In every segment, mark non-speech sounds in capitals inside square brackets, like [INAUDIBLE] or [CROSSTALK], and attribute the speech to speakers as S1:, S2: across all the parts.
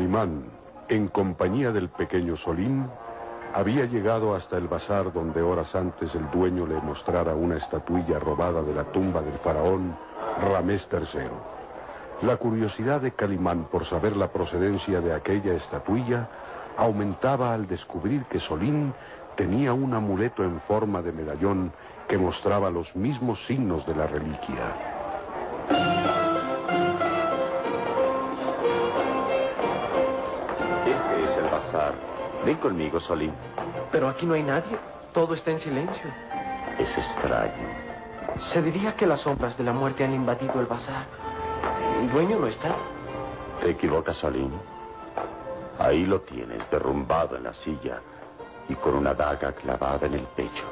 S1: Calimán, en compañía del pequeño Solín, había llegado hasta el bazar donde horas antes el dueño le mostrara una estatuilla robada de la tumba del faraón Ramés III. La curiosidad de Calimán por saber la procedencia de aquella estatuilla aumentaba al descubrir que Solín tenía un amuleto en forma de medallón que mostraba los mismos signos de la reliquia.
S2: Ven conmigo, Solín.
S3: Pero aquí no hay nadie. Todo está en silencio.
S2: Es extraño.
S3: Se diría que las sombras de la muerte han invadido el bazar. El dueño no está.
S2: Te equivocas, Solín. Ahí lo tienes, derrumbado en la silla y con una daga clavada en el pecho.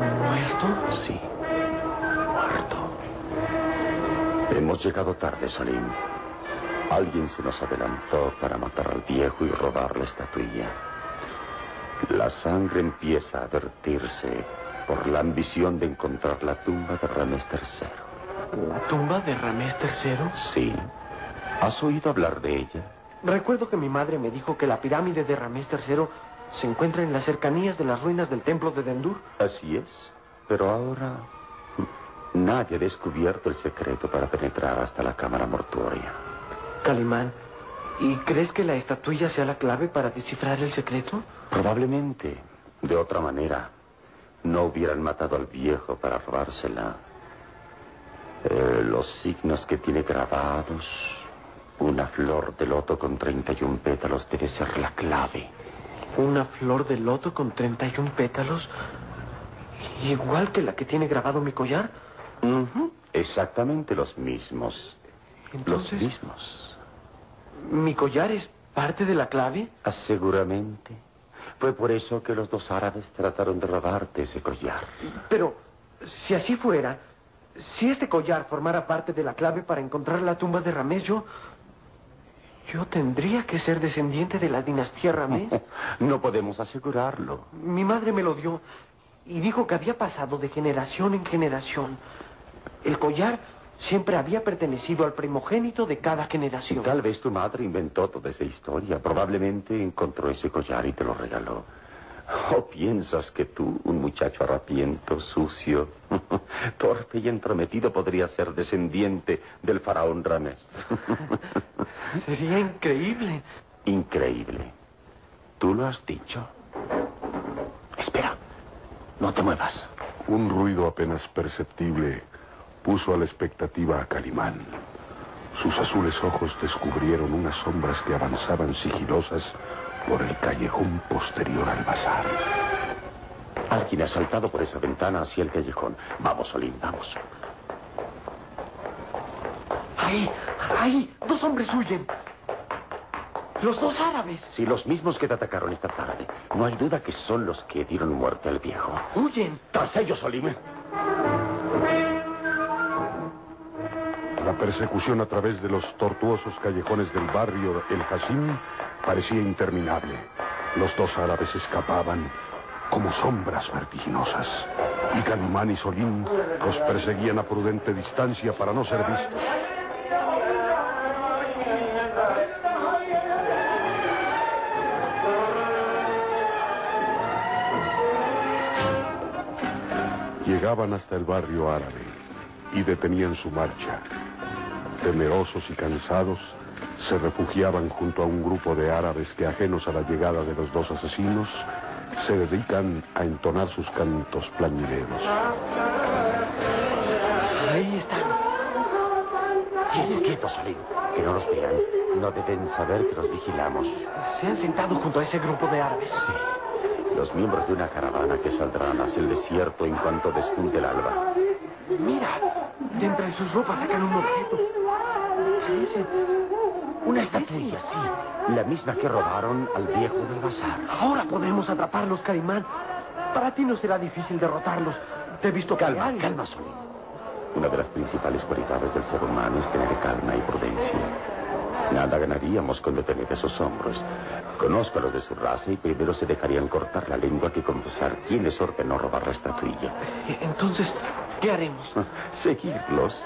S3: ¿Muerto?
S2: Sí, muerto. Hemos llegado tarde, Salim. Alguien se nos adelantó para matar al viejo y robar la estatuilla. La sangre empieza a vertirse por la ambición de encontrar la tumba de Ramés III.
S3: ¿La tumba de Ramés III?
S2: Sí. ¿Has oído hablar de ella?
S3: Recuerdo que mi madre me dijo que la pirámide de Ramés III se encuentra en las cercanías de las ruinas del templo de Dendur.
S2: Así es. Pero ahora [LAUGHS] nadie ha descubierto el secreto para penetrar hasta la cámara mortuoria.
S3: Calimán, ¿y crees que la estatuilla sea la clave para descifrar el secreto?
S2: Probablemente. De otra manera, no hubieran matado al viejo para robársela. Eh, los signos que tiene grabados, una flor de loto con 31 pétalos debe ser la clave.
S3: ¿Una flor de loto con 31 pétalos? ¿Igual que la que tiene grabado mi collar?
S2: Ujú, Exactamente los mismos.
S3: Entonces,
S2: Los mismos.
S3: ¿Mi collar es parte de la clave?
S2: Ah, Seguramente. Fue por eso que los dos árabes trataron de robarte ese collar.
S3: Pero, si así fuera, si este collar formara parte de la clave para encontrar la tumba de Ramés, yo... Yo tendría que ser descendiente de la dinastía Ramés. [LAUGHS]
S2: No podemos asegurarlo.
S3: Mi madre me lo dio y dijo que había pasado de generación en generación. El collar siempre había pertenecido al primogénito de cada generación.
S2: Tal vez tu madre inventó toda esa historia. Probablemente encontró ese collar y te lo regaló. ¿O piensas que tú, un muchacho harapiento, sucio, [LAUGHS] torpe y entrometido, podría ser descendiente del faraón Ramés? [LAUGHS]
S3: Sería increíble.
S2: Increíble. Tú lo has dicho. Espera. No te muevas.
S1: Un ruido apenas perceptible puso a la expectativa a Calimán. Sus azules ojos descubrieron unas sombras que avanzaban sigilosas por el callejón posterior al bazar.
S2: Alguien ha saltado por esa ventana hacia el callejón. Vamos, Solín, vamos.
S3: ¡Ahí! ¡Ahí! ¡Dos hombres huyen! Los dos árabes.
S2: Si los mismos que te atacaron esta tarde, no hay duda que son los que dieron muerte al viejo.
S3: Huyen.
S2: Tras ellos, Solim.
S1: La persecución a través de los tortuosos callejones del barrio El Hashim parecía interminable. Los dos árabes escapaban como sombras vertiginosas. Y Calimán y Solín los perseguían a prudente distancia para no ser vistos. Llegaban hasta el barrio árabe y detenían su marcha. Temerosos y cansados, se refugiaban junto a un grupo de árabes que, ajenos a la llegada de los dos asesinos, se dedican a entonar sus cantos plañideros.
S3: Ahí están.
S2: Tienes quietos, Solim. Que no nos vean. No deben saber que los vigilamos.
S3: Se han sentado junto a ese grupo de árabes.
S2: Sí. Los miembros de una caravana que saldrán hacia el desierto en cuanto despunte el alba.
S3: Mira, de entre sus ropas sacan un objeto. Una estatuilla, sí.
S2: La misma que robaron al viejo del bazar.
S3: Ahora podremos atraparlos, Calimán. Para ti no será difícil derrotarlos. Te he visto
S2: Calma, calma, Solim. Una de las principales cualidades del ser humano es tener calma y prudencia. Nada ganaríamos con detener esos hombros. Conozco a los de su raza y primero se dejarían cortar la lengua que confesar quién les ordenó robar la estatuilla.
S3: Entonces, ¿qué haremos? [LAUGHS]
S2: Seguirlos.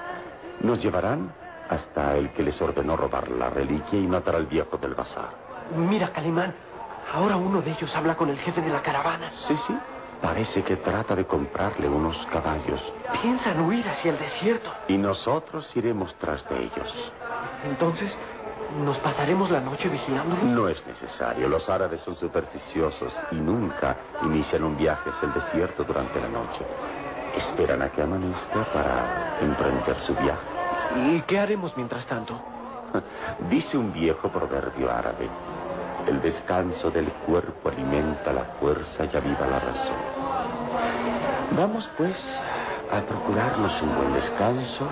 S2: Nos llevarán hasta el que les ordenó robar la reliquia y matar al viejo del bazar.
S3: Mira, Calimán, ahora uno de ellos habla con el jefe de la caravana.
S2: Sí, sí. Parece que trata de comprarle unos caballos.
S3: Piensan huir hacia el desierto.
S2: Y nosotros iremos tras de ellos.
S3: Entonces, ¿nos pasaremos la noche vigilándolos?
S2: No es necesario. Los árabes son supersticiosos y nunca inician un viaje hacia el desierto durante la noche. Esperan a que amanezca para emprender su viaje.
S3: ¿Y qué haremos mientras tanto? [LAUGHS]
S2: Dice un viejo proverbio árabe. El descanso del cuerpo alimenta la fuerza y aviva la razón. Vamos, pues, a procurarnos un buen descanso,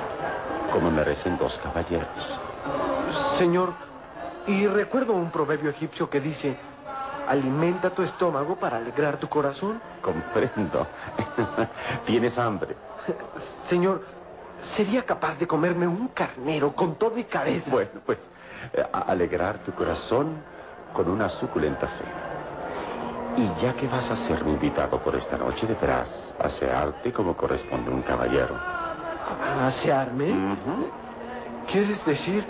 S2: como merecen dos caballeros.
S3: Señor, y recuerdo un proverbio egipcio que dice, alimenta tu estómago para alegrar tu corazón.
S2: Comprendo. [LAUGHS] ¿Tienes hambre?
S3: Señor, sería capaz de comerme un carnero con todo y cabeza.
S2: Bueno, pues, eh, alegrar tu corazón con una suculenta cena. Y ya que vas a ser mi invitado por esta noche, deberás asearte como corresponde un caballero.
S3: ¿Asearme? ¿Quieres decir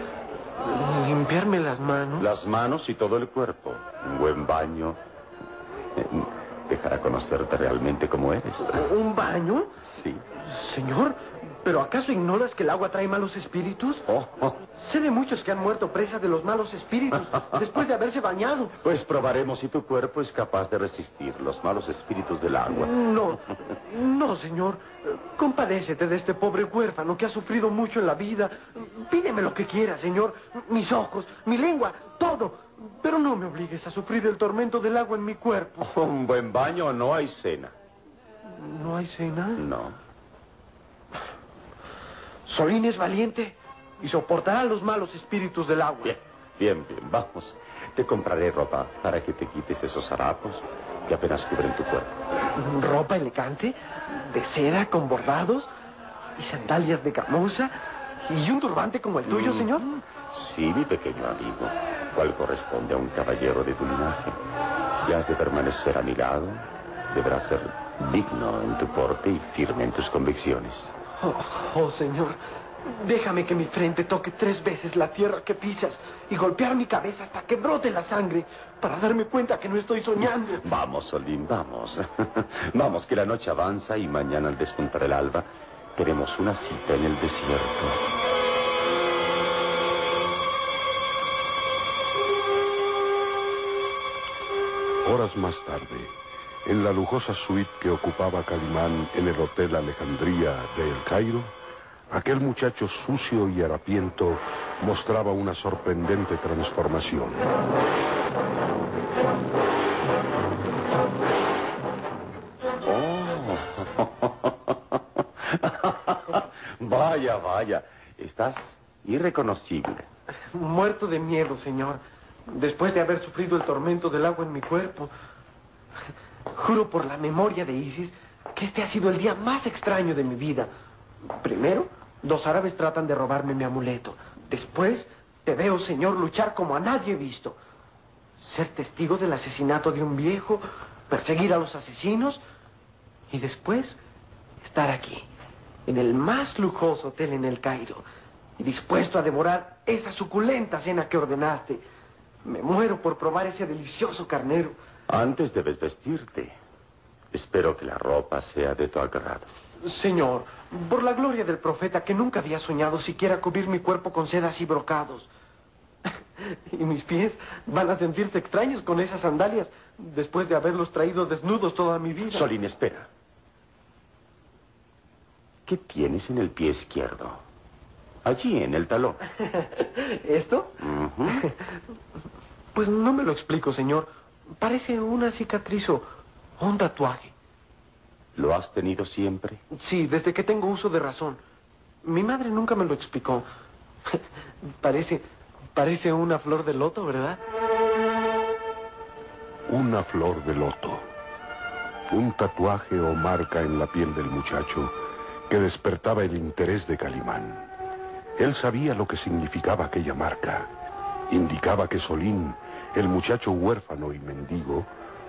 S3: limpiarme las manos?
S2: Las manos y todo el cuerpo. Un buen baño eh, dejará conocerte realmente como eres.
S3: ¿Un baño?
S2: Sí.
S3: Señor, ¿Pero acaso ignoras que el agua trae malos espíritus?
S2: Oh, oh.
S3: Sé de muchos que han muerto presa de los malos espíritus [LAUGHS] después de haberse bañado.
S2: Pues probaremos si tu cuerpo es capaz de resistir los malos espíritus del agua.
S3: No, [LAUGHS] no, señor. Compadécete de este pobre huérfano que ha sufrido mucho en la vida. Pídeme lo que quiera, señor. Mis ojos, mi lengua, todo. Pero no me obligues a sufrir el tormento del agua en mi cuerpo.
S2: Un buen baño no hay cena.
S3: ¿No hay cena?
S2: No.
S3: Solín es valiente y soportará los malos espíritus del agua.
S2: Bien, bien, bien, vamos. Te compraré ropa para que te quites esos harapos que apenas cubren tu cuerpo.
S3: ¿Ropa elegante? ¿De seda con bordados? ¿Y sandalias de camusa? ¿Y un turbante como el tuyo, señor?
S2: Sí, mi pequeño amigo, cual corresponde a un caballero de tu linaje. Si has de permanecer a mi lado, deberás ser digno en tu porte y firme en tus convicciones.
S3: Oh, oh, Señor, déjame que mi frente toque tres veces la tierra que pisas y golpear mi cabeza hasta que brote la sangre para darme cuenta que no estoy soñando.
S2: Vamos, Solín, vamos. [LAUGHS] vamos, que la noche avanza y mañana al despuntar el alba tenemos una cita en el desierto.
S1: Horas más tarde, en la lujosa suite que ocupaba Calimán en el Hotel Alejandría de El Cairo, aquel muchacho sucio y harapiento mostraba una sorprendente transformación.
S2: Oh. [LAUGHS] vaya, vaya, estás irreconocible.
S3: Muerto de miedo, señor, después de haber sufrido el tormento del agua en mi cuerpo. Juro por la memoria de Isis que este ha sido el día más extraño de mi vida. Primero, dos árabes tratan de robarme mi amuleto. Después, te veo, señor, luchar como a nadie he visto. Ser testigo del asesinato de un viejo, perseguir a los asesinos y después estar aquí, en el más lujoso hotel en el Cairo, y dispuesto a devorar esa suculenta cena que ordenaste. Me muero por probar ese delicioso carnero.
S2: Antes debes vestirte. Espero que la ropa sea de tu agrado.
S3: Señor, por la gloria del profeta que nunca había soñado siquiera cubrir mi cuerpo con sedas y brocados. [LAUGHS] Y mis pies van a sentirse extraños con esas sandalias después de haberlos traído desnudos toda mi vida.
S2: Solín, espera. ¿Qué tienes en el pie izquierdo? Allí, en el talón. [LAUGHS]
S3: ¿Esto? [LAUGHS] Pues no me lo explico, señor. Parece una cicatriz o un tatuaje.
S2: ¿Lo has tenido siempre?
S3: Sí, desde que tengo uso de razón. Mi madre nunca me lo explicó. [LAUGHS] parece, parece una flor de loto, ¿verdad?
S1: Una flor de loto. Un tatuaje o marca en la piel del muchacho que despertaba el interés de Calimán. Él sabía lo que significaba aquella marca. Indicaba que Solín el muchacho huérfano y mendigo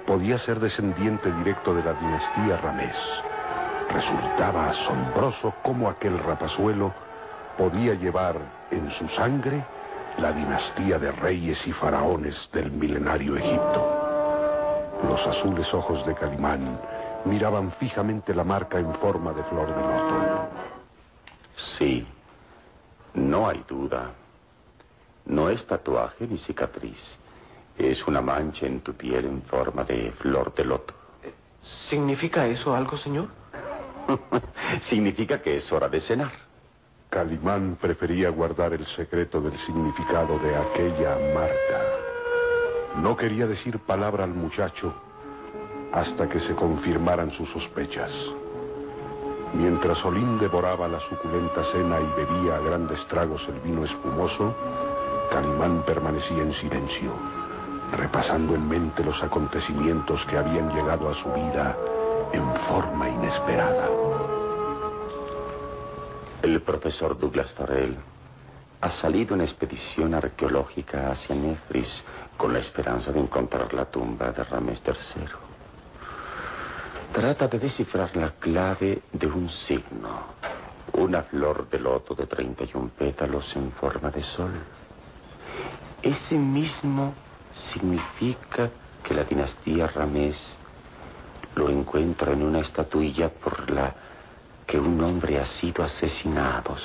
S1: podía ser descendiente directo de la dinastía Ramés. Resultaba asombroso cómo aquel rapazuelo podía llevar en su sangre la dinastía de reyes y faraones del milenario Egipto. Los azules ojos de Calimán miraban fijamente la marca en forma de flor de loto.
S2: Sí, no hay duda. No es tatuaje ni cicatriz. Es una mancha en tu piel en forma de flor de loto.
S3: ¿Significa eso algo, señor? [LAUGHS]
S2: Significa que es hora de cenar.
S1: Calimán prefería guardar el secreto del significado de aquella marca. No quería decir palabra al muchacho hasta que se confirmaran sus sospechas. Mientras Solín devoraba la suculenta cena y bebía a grandes tragos el vino espumoso, Calimán permanecía en silencio, repasando en mente los acontecimientos que habían llegado a su vida en forma inesperada.
S2: El profesor Douglas Farrell ha salido en expedición arqueológica hacia Nefris con la esperanza de encontrar la tumba de Ramés III. Trata de descifrar la clave de un signo, una flor de loto de 31 pétalos en forma de sol. Ese mismo significa que la dinastía Ramés lo encuentra en una estatuilla por la que un hombre ha sido asesinado.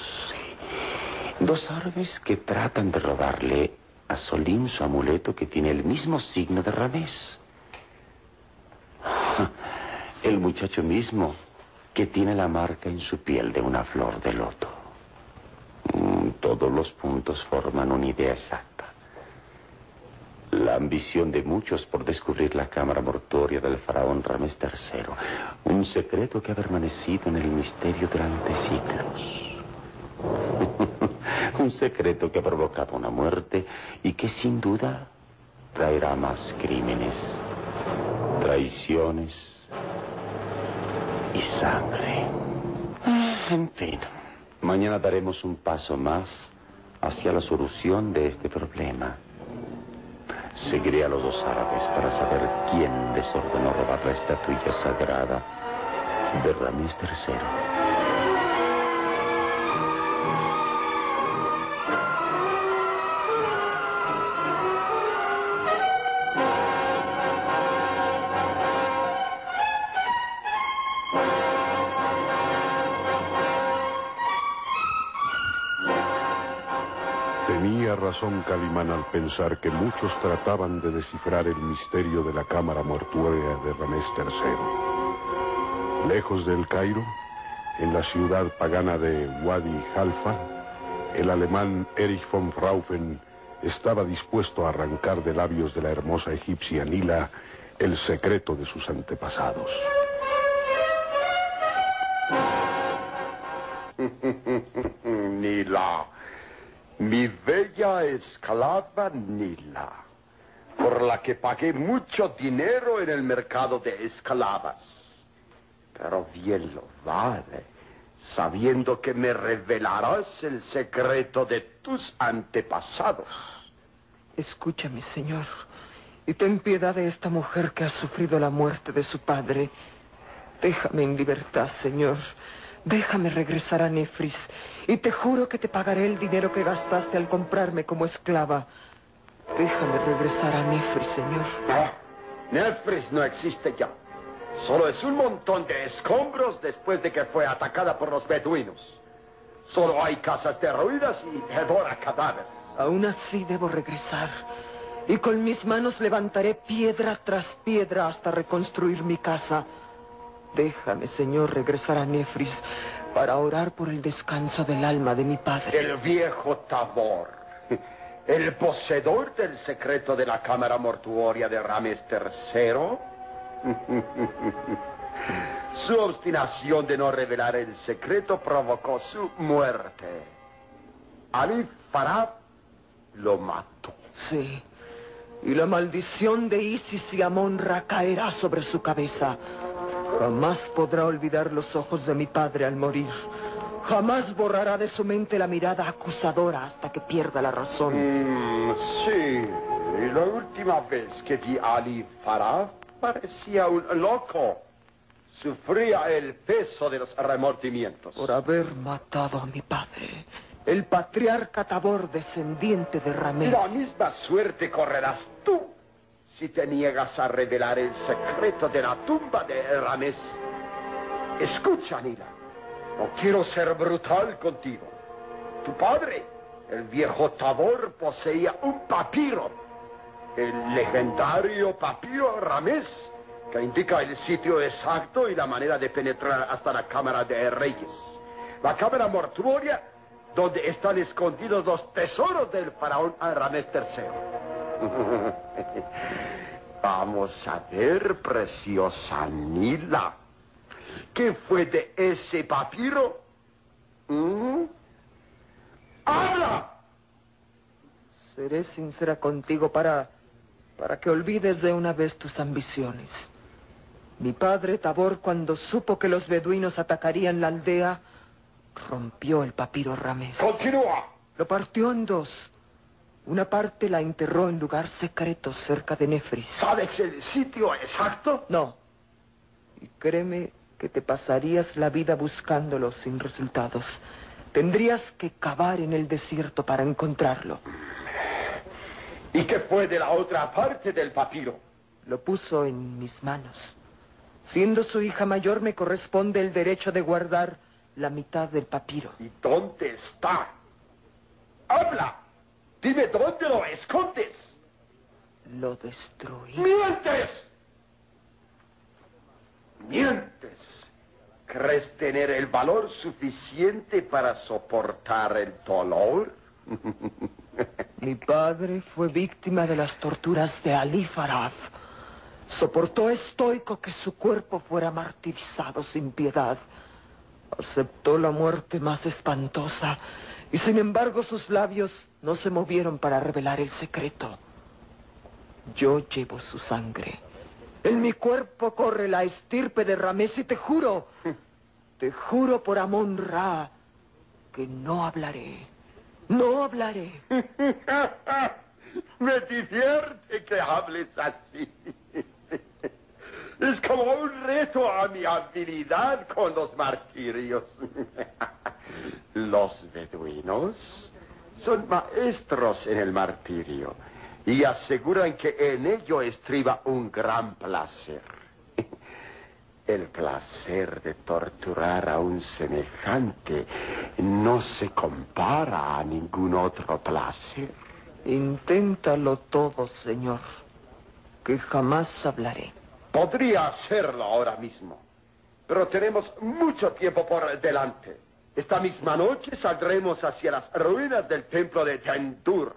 S2: Dos árabes que tratan de robarle a Solín su amuleto que tiene el mismo signo de Ramés. [LAUGHS] El muchacho mismo que tiene la marca en su piel de una flor de loto. Mm, todos los puntos forman una idea exacta. La ambición de muchos por descubrir la cámara mortuoria del faraón Ramés III. Un secreto que ha permanecido en el misterio durante siglos. [LAUGHS] Un secreto que ha provocado una muerte y que sin duda traerá más crímenes, traiciones y sangre. Ah, en fin, mañana daremos un paso más hacia la solución de este problema. Seguiré a los dos árabes para saber quién desordenó robar la estatuilla sagrada de Ramírez III.
S1: Razón Calimán al pensar que muchos trataban de descifrar el misterio de la cámara mortuoria de Ramés III. Lejos del Cairo, en la ciudad pagana de Wadi Halfa, el alemán Erich von Fraufen estaba dispuesto a arrancar de labios de la hermosa egipcia Nila el secreto de sus antepasados. [LAUGHS]
S4: Nila mi bella esclava Nila, por la que pagué mucho dinero en el mercado de esclavas. Pero bien lo vale, sabiendo que me revelarás el secreto de tus antepasados.
S5: Escúchame, señor, y ten piedad de esta mujer que ha sufrido la muerte de su padre. Déjame en libertad, señor. Déjame regresar a Nefris y te juro que te pagaré el dinero que gastaste al comprarme como esclava. Déjame regresar a Nefris, señor.
S4: No, Nefris no existe ya. Solo es un montón de escombros después de que fue atacada por los beduinos. Solo hay casas derruidas y devora cadáveres.
S5: Aún así debo regresar. Y con mis manos levantaré piedra tras piedra hasta reconstruir mi casa. Déjame, Señor, regresar a Nefris para orar por el descanso del alma de mi padre.
S4: El viejo Tabor, el poseedor del secreto de la cámara mortuoria de Rames III. Su obstinación de no revelar el secreto provocó su muerte. Ali Farab lo mató.
S5: Sí. Y la maldición de Isis y Amonra caerá sobre su cabeza. Jamás podrá olvidar los ojos de mi padre al morir. Jamás borrará de su mente la mirada acusadora hasta que pierda la razón.
S4: Mm, sí, y la última vez que vi a Ali Farah parecía un loco. Sufría el peso de los remordimientos.
S5: Por haber matado a mi padre. El patriarca Tabor, descendiente de Ramés.
S4: La misma suerte correrás tú si te niegas a revelar el secreto de la tumba de Ramés. Escucha, Nila. No quiero ser brutal contigo. Tu padre, el viejo Tabor, poseía un papiro. El legendario papiro Ramés, que indica el sitio exacto y la manera de penetrar hasta la Cámara de Reyes. La cámara mortuoria donde están escondidos los tesoros del faraón Ramés III. [LAUGHS] Vamos a ver, preciosa Nila. ¿Qué fue de ese papiro? ¿Mm? ¡Habla!
S5: Seré sincera contigo para, para que olvides de una vez tus ambiciones. Mi padre Tabor, cuando supo que los beduinos atacarían la aldea, rompió el papiro Ramés.
S4: ¡Continúa!
S5: Lo partió en dos. Una parte la enterró en lugar secreto cerca de Nefris.
S4: ¿Sabes el sitio exacto?
S5: No. Y créeme que te pasarías la vida buscándolo sin resultados. Tendrías que cavar en el desierto para encontrarlo.
S4: ¿Y qué fue de la otra parte del papiro?
S5: Lo puso en mis manos. Siendo su hija mayor, me corresponde el derecho de guardar la mitad del papiro.
S4: ¿Y dónde está? ¡Habla! Dime dónde lo escondes.
S5: Lo destruí.
S4: ¡Mientes! Mientes. ¿Crees tener el valor suficiente para soportar el dolor? [LAUGHS]
S5: Mi padre fue víctima de las torturas de Ali Faraf. Soportó estoico que su cuerpo fuera martirizado sin piedad. Aceptó la muerte más espantosa y sin embargo sus labios no se movieron para revelar el secreto. Yo llevo su sangre. En mi cuerpo corre la estirpe de Ramés y te juro, te juro por Amon Ra que no hablaré. No hablaré. [LAUGHS]
S4: Me divierte que hables así. Es como un reto a mi habilidad con los martirios. [LAUGHS] Los beduinos son maestros en el martirio y aseguran que en ello estriba un gran placer. [LAUGHS] El placer de torturar a un semejante no se compara a ningún otro placer.
S5: Inténtalo todo, señor, que jamás hablaré.
S4: Podría hacerlo ahora mismo, pero tenemos mucho tiempo por delante. Esta misma noche saldremos hacia las ruinas del templo de Tendur.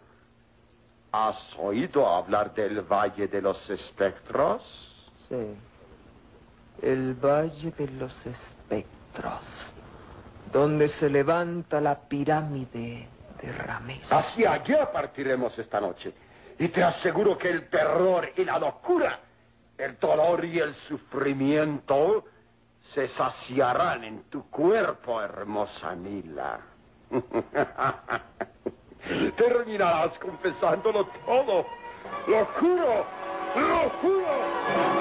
S4: ¿Has oído hablar del Valle de los Espectros?
S5: Sí. El Valle de los Espectros, donde se levanta la pirámide de Ramés.
S4: Hacia allá partiremos esta noche. Y te aseguro que el terror y la locura el dolor y el sufrimiento se saciarán en tu cuerpo, hermosa Nila. [LAUGHS] Terminarás confesándolo todo. Lo juro, lo juro.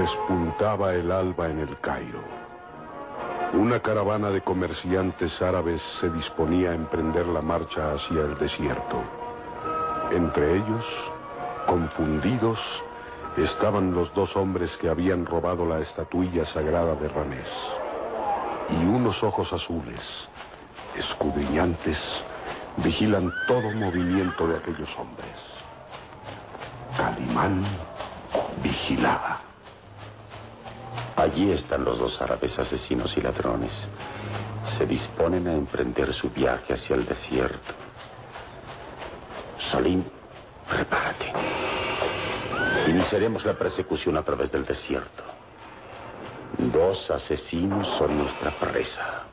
S1: Despuntaba el alba en el Cairo. Una caravana de comerciantes árabes se disponía a emprender la marcha hacia el desierto. Entre ellos, confundidos, estaban los dos hombres que habían robado la estatuilla sagrada de Ramés. Y unos ojos azules, escudriñantes, vigilan todo movimiento de aquellos hombres. Calimán vigilaba.
S2: Allí están los dos árabes asesinos y ladrones. Se disponen a emprender su viaje hacia el desierto. Salim, prepárate. Iniciaremos la persecución a través del desierto. Dos asesinos son nuestra presa.